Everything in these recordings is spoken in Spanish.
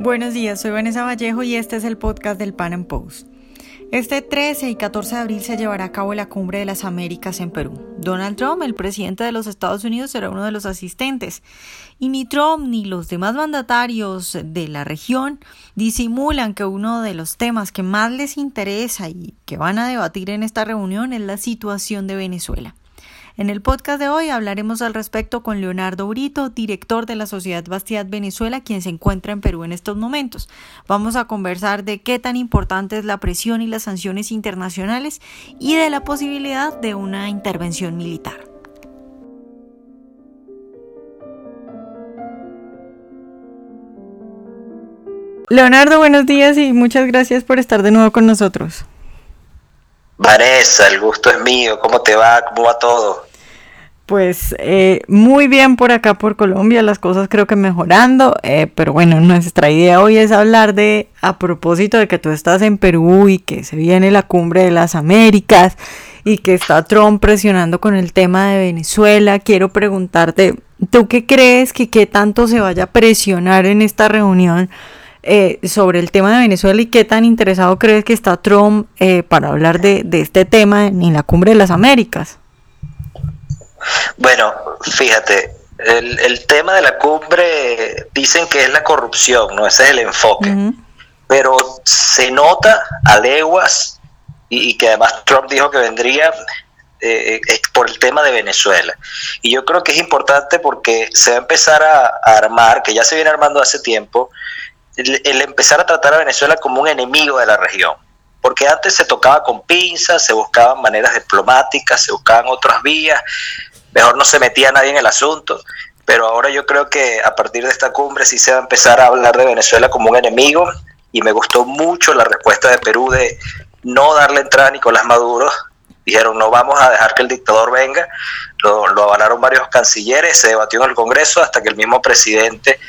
Buenos días, soy Vanessa Vallejo y este es el podcast del Pan Am Post. Este 13 y 14 de abril se llevará a cabo la Cumbre de las Américas en Perú. Donald Trump, el presidente de los Estados Unidos, será uno de los asistentes. Y ni Trump ni los demás mandatarios de la región disimulan que uno de los temas que más les interesa y que van a debatir en esta reunión es la situación de Venezuela. En el podcast de hoy hablaremos al respecto con Leonardo Brito, director de la Sociedad Bastiat Venezuela, quien se encuentra en Perú en estos momentos. Vamos a conversar de qué tan importante es la presión y las sanciones internacionales y de la posibilidad de una intervención militar. Leonardo, buenos días y muchas gracias por estar de nuevo con nosotros. Vanessa, el gusto es mío. ¿Cómo te va? ¿Cómo va todo? Pues eh, muy bien por acá por Colombia, las cosas creo que mejorando, eh, pero bueno, nuestra idea hoy es hablar de, a propósito de que tú estás en Perú y que se viene la cumbre de las Américas y que está Trump presionando con el tema de Venezuela, quiero preguntarte, ¿tú qué crees que qué tanto se vaya a presionar en esta reunión eh, sobre el tema de Venezuela y qué tan interesado crees que está Trump para hablar de, de este tema en la cumbre de las Américas? Bueno, fíjate, el, tema de la cumbre dicen que es la corrupción, ¿no? Ese es el enfoque. Pero se nota a leguas y, que además Trump dijo que vendría eh, por el tema de Venezuela. Y yo creo que es importante porque se va a empezar a, armar, que ya se viene armando hace tiempo, el, empezar a tratar a Venezuela como un enemigo de la región porque antes se tocaba con pinzas, se buscaban maneras diplomáticas, se buscaban otras vías, mejor no se metía nadie en el asunto, pero ahora yo creo que a partir de esta cumbre sí se va a empezar a hablar de Venezuela como un enemigo y me gustó mucho la respuesta de Perú de no darle entrada a Nicolás Maduro. Dijeron, no vamos a dejar que el dictador venga. Lo, lo avalaron varios cancilleres, se debatió en el Congreso hasta que el mismo presidente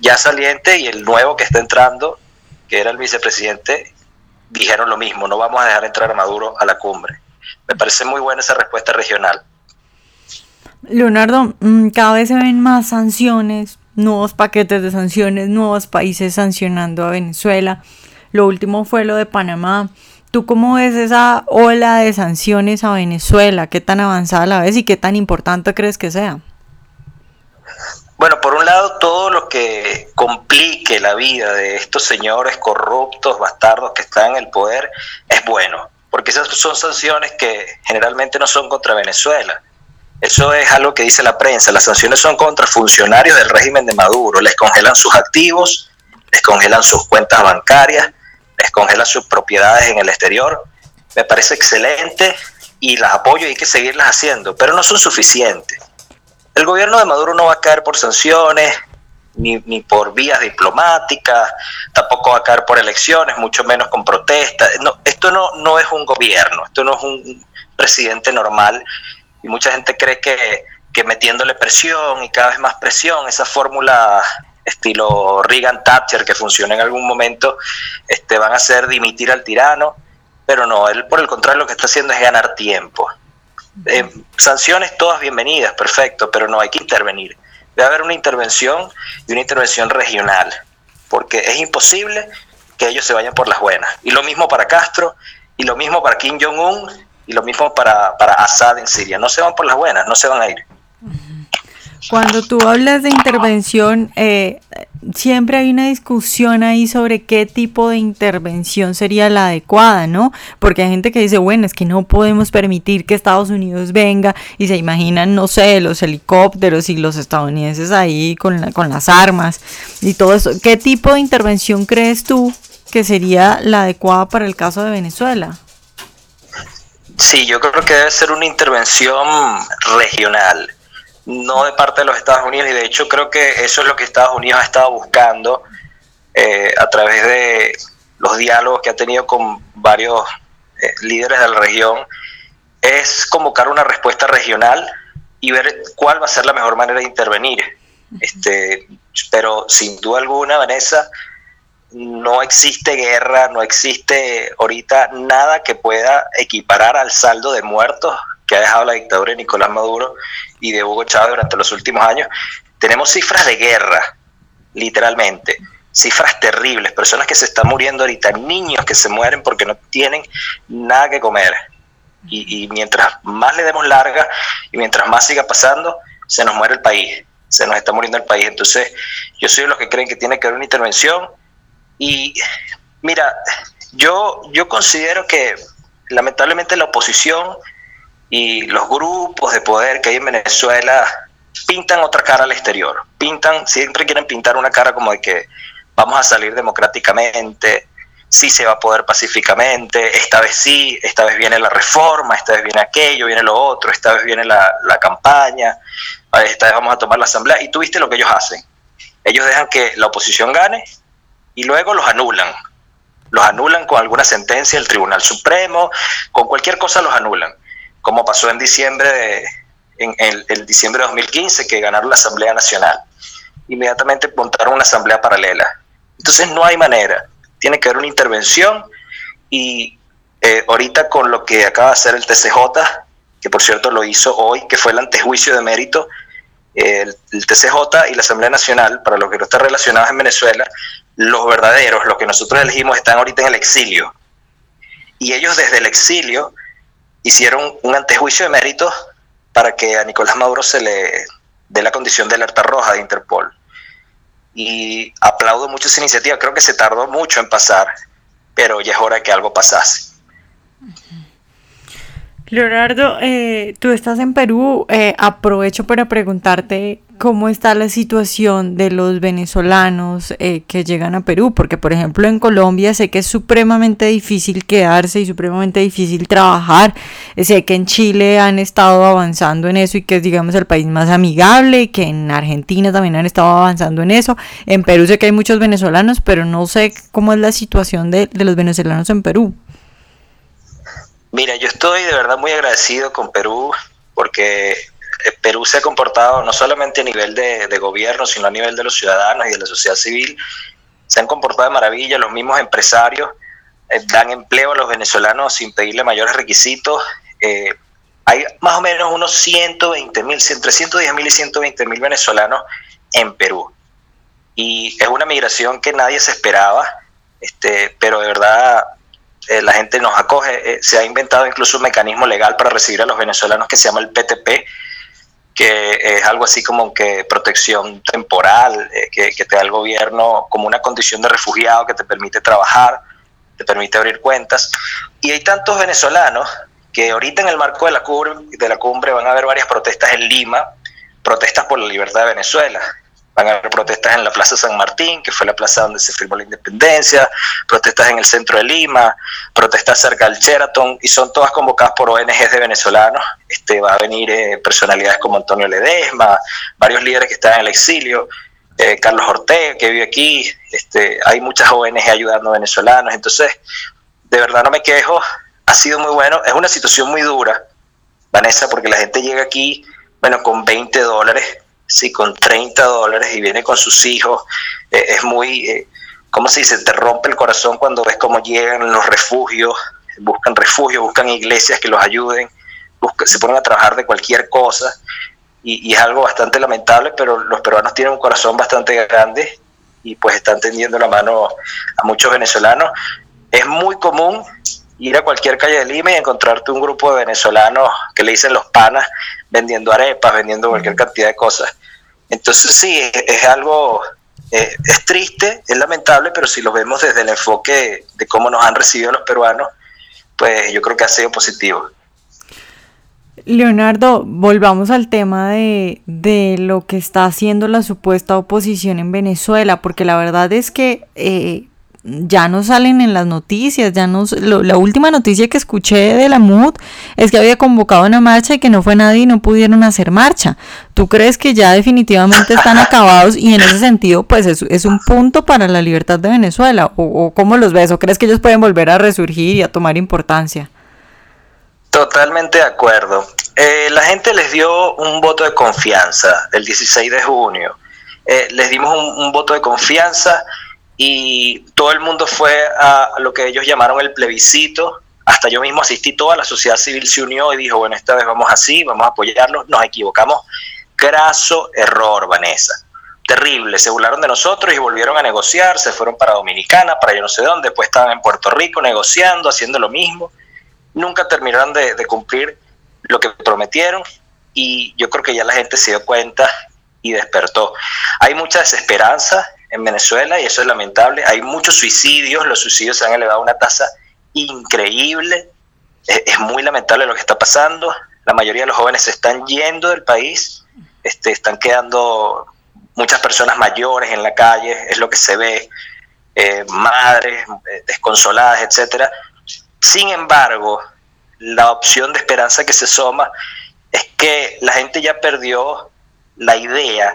ya saliente y el nuevo que está entrando, que era el vicepresidente, dijeron lo mismo, no vamos a dejar entrar a Maduro a la cumbre. Me parece muy buena esa respuesta regional. Leonardo, mm, cada vez se ven más sanciones, nuevos paquetes de sanciones, nuevos países sancionando a Venezuela. Lo último fue lo de Panamá. ¿Tú cómo ves esa ola de sanciones a Venezuela? ¿Qué tan avanzada la ves y qué tan importante crees que sea? Bueno, por un lado, todo lo que complique la vida de estos señores corruptos, bastardos que están en el poder, es bueno, porque esas son sanciones que generalmente no son contra Venezuela, eso es algo que dice la prensa. Las sanciones son contra funcionarios del régimen de Maduro. Les congelan sus activos, les congelan sus cuentas bancarias, les congelan sus propiedades en el exterior. Me parece excelente y las apoyo y hay que seguirlas haciendo, pero no son suficientes. El gobierno de Maduro no va a caer por sanciones, ni, ni, por vías diplomáticas, tampoco va a caer por elecciones, mucho menos con protestas. No, esto no, no es un gobierno, esto no es un presidente normal y mucha gente cree que, metiéndole presión y cada vez más presión, esa fórmula estilo Reagan Thatcher que funciona en algún momento, este, van a hacer dimitir al tirano, pero no, él por el contrario lo que está haciendo es ganar tiempo. Eh, sanciones todas bienvenidas, perfecto, pero no hay que intervenir. Debe haber una intervención y una intervención regional, porque es imposible que ellos se vayan por las buenas. Y lo mismo para Castro, y lo mismo para Kim Jong-un, y lo mismo para, para Assad en Siria. No se van por las buenas, no se van a ir. Cuando tú hablas de intervención, eh, siempre hay una discusión ahí sobre qué tipo de intervención sería la adecuada, ¿no? Porque hay gente que dice, bueno, es que no podemos permitir que Estados Unidos venga y se imaginan, no sé, los helicópteros y los estadounidenses ahí con, con las armas y todo eso. ¿Qué tipo de intervención crees tú que sería la adecuada para el caso de Venezuela? Sí, yo creo que debe ser una intervención regional, no de parte de los Estados Unidos, y de hecho creo que eso es lo que Estados Unidos ha estado buscando eh, a través de los diálogos que ha tenido con varios eh, líderes de la región, es convocar una respuesta regional y ver cuál va a ser la mejor manera de intervenir. Este, pero sin duda alguna, Vanessa, no existe guerra, no existe ahorita nada que pueda equiparar al saldo de muertos que ha dejado la dictadura de Nicolás Maduro y de Hugo Chávez durante los últimos años. Tenemos cifras de guerra, literalmente. cifras terribles, personas que se están muriendo ahorita, niños que se mueren porque no tienen nada que comer. Y, mientras más le demos larga y mientras más siga pasando, se nos muere el país, se nos está muriendo el país. Entonces, yo soy de los que creen que tiene que haber una intervención. Y mira, yo, yo considero que lamentablemente la oposición y los grupos de poder que hay en Venezuela pintan otra cara al exterior, pintan, siempre quieren pintar una cara como de que vamos a salir democráticamente, sí se va a poder pacíficamente, esta vez sí, esta vez viene la reforma, esta vez viene aquello, viene lo otro, esta vez viene la, la campaña, esta vez vamos a tomar la asamblea, y tú viste lo que ellos hacen. Ellos dejan que la oposición gane y luego los anulan. Los anulan con alguna sentencia del Tribunal Supremo, con cualquier cosa los anulan como pasó en diciembre de, en el, diciembre de 2015 que ganaron la Asamblea Nacional. Inmediatamente montaron una asamblea paralela. Entonces no hay manera, tiene que haber una intervención y eh, ahorita con lo que acaba de hacer el TCJ, que por cierto lo hizo hoy, que fue el antejuicio de mérito, el, el, TCJ y la Asamblea Nacional, para los que no están relacionados en Venezuela, los verdaderos, los que nosotros elegimos, están ahorita en el exilio. Y ellos desde el exilio hicieron un antejuicio de mérito para que a Nicolás Maduro se le dé la condición de alerta roja de Interpol. Y aplaudo mucho esa iniciativa, creo que se tardó mucho en pasar, pero ya es hora que algo pasase. Leonardo, eh, tú estás en Perú, eh, aprovecho para preguntarte cómo está la situación de los venezolanos eh, que llegan a Perú, porque por ejemplo en Colombia sé que es supremamente difícil quedarse y supremamente difícil trabajar, sé que en Chile han estado avanzando en eso y que es digamos el país más amigable, que en Argentina también han estado avanzando en eso, en Perú sé que hay muchos venezolanos, pero no sé cómo es la situación de los venezolanos en Perú. Mira, yo estoy de verdad muy agradecido con Perú porque eh, Perú se ha comportado no solamente a nivel de, gobierno, sino a nivel de los ciudadanos y de la sociedad civil. Se han comportado de maravilla, los mismos empresarios eh, dan empleo a los venezolanos sin pedirle mayores requisitos. Eh, hay más o menos unos 120 mil, entre 110 mil y 120 mil venezolanos en Perú. Y es una migración que nadie se esperaba, este, pero de verdad la gente nos acoge. se ha inventado incluso un mecanismo legal para recibir a los venezolanos que se llama el PTP, que es algo así como que protección temporal, eh, que, te da el gobierno como una condición de refugiado que te permite trabajar, te permite abrir cuentas. Y hay tantos venezolanos que ahorita en el marco de la, cumbre, de la cumbre van a haber varias protestas en Lima, protestas por la libertad de Venezuela. Van a haber protestas en la Plaza San Martín, que fue la plaza donde se firmó la independencia, protestas en el centro de Lima, protestas cerca del Sheraton, y son todas convocadas por ONGs de venezolanos. Este, va a venir eh, personalidades como Antonio Ledesma, varios líderes que están en el exilio, eh, Carlos Ortega, que vive aquí, este, hay muchas ONG ayudando a venezolanos. Entonces, de verdad no me quejo, ha sido muy bueno. Es una situación muy dura, Vanessa, porque la gente llega aquí, bueno, con 20 dólares sí, con 30 dólares y viene con sus hijos, eh, es muy, eh, ¿cómo se dice? Te rompe el corazón cuando ves cómo llegan los refugios, buscan refugio, buscan iglesias que los ayuden, se ponen a trabajar de cualquier cosa y, es algo bastante lamentable, pero los peruanos tienen un corazón bastante grande y pues están tendiendo la mano a muchos venezolanos. Es muy común ir a cualquier calle de Lima y encontrarte un grupo de venezolanos que le dicen los panas vendiendo arepas, vendiendo cualquier cantidad de cosas. Entonces sí, es, algo, eh, es triste, es lamentable, pero si lo vemos desde el enfoque de cómo nos han recibido los peruanos, pues yo creo que ha sido positivo. Leonardo, volvamos al tema de, de, lo que está haciendo la supuesta oposición en Venezuela, porque la verdad es que eh, ya no salen en las noticias, ya no, la última noticia que escuché de la MUD es que había convocado una marcha y que no fue nadie y no pudieron hacer marcha. ¿Tú crees que ya definitivamente están acabados y en ese sentido pues es, un punto para la libertad de Venezuela? ¿O, cómo los ves? ¿O crees que ellos pueden volver a resurgir y a tomar importancia? Totalmente de acuerdo. Eh, la gente les dio un voto de confianza el 16 de junio. Eh, les dimos un voto de confianza y todo el mundo fue a lo que ellos llamaron el plebiscito. Hasta yo mismo asistí, toda la sociedad civil se unió y dijo, bueno, esta vez vamos así, vamos a apoyarlos, nos equivocamos. Graso error, Vanessa. terrible. Se burlaron de nosotros y volvieron a negociar, se fueron para Dominicana, para yo no sé dónde, después estaban en Puerto Rico negociando, haciendo lo mismo. Nunca terminaron de, de cumplir lo que prometieron y yo creo que ya la gente se dio cuenta y despertó. Hay mucha desesperanza en Venezuela y eso es lamentable. Hay muchos suicidios, los suicidios se han elevado a una tasa increíble. Es, muy lamentable lo que está pasando. La mayoría de los jóvenes se están yendo del país, este, están quedando muchas personas mayores en la calle, es lo que se ve, eh, madres eh, desconsoladas, etcétera. Sin embargo, la opción de esperanza que se soma es que la gente ya perdió la idea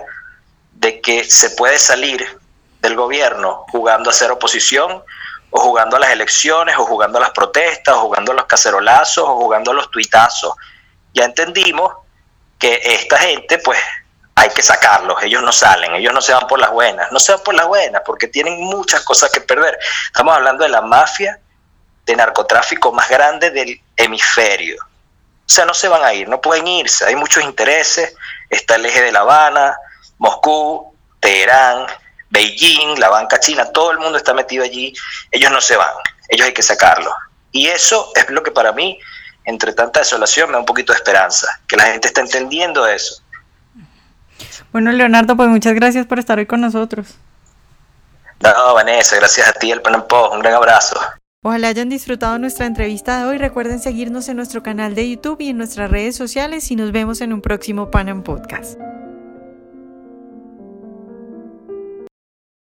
de que se puede salir del gobierno jugando a ser oposición o jugando a las elecciones o jugando a las protestas o jugando a los cacerolazos o jugando a los tuitazos. Ya entendimos que esta gente pues hay que sacarlos, ellos no salen, ellos no se van por las buenas, no se van por las buenas porque tienen muchas cosas que perder. Estamos hablando de la mafia de narcotráfico más grande del hemisferio. O sea, no se van a ir, no pueden irse, hay muchos intereses, está el eje de La Habana, Moscú, Teherán, Beijing, la banca china, todo el mundo está metido allí, ellos no se van, ellos hay que sacarlos. Y eso es lo que para mí, entre tanta desolación, me da un poquito de esperanza, que la gente está entendiendo eso. Bueno, Leonardo, pues muchas gracias por estar hoy con nosotros. No, Vanessa, gracias a ti, el Pan un gran abrazo. Ojalá hayan disfrutado nuestra entrevista de hoy. Recuerden seguirnos en nuestro canal de YouTube y en nuestras redes sociales y nos vemos en un próximo Panam Podcast.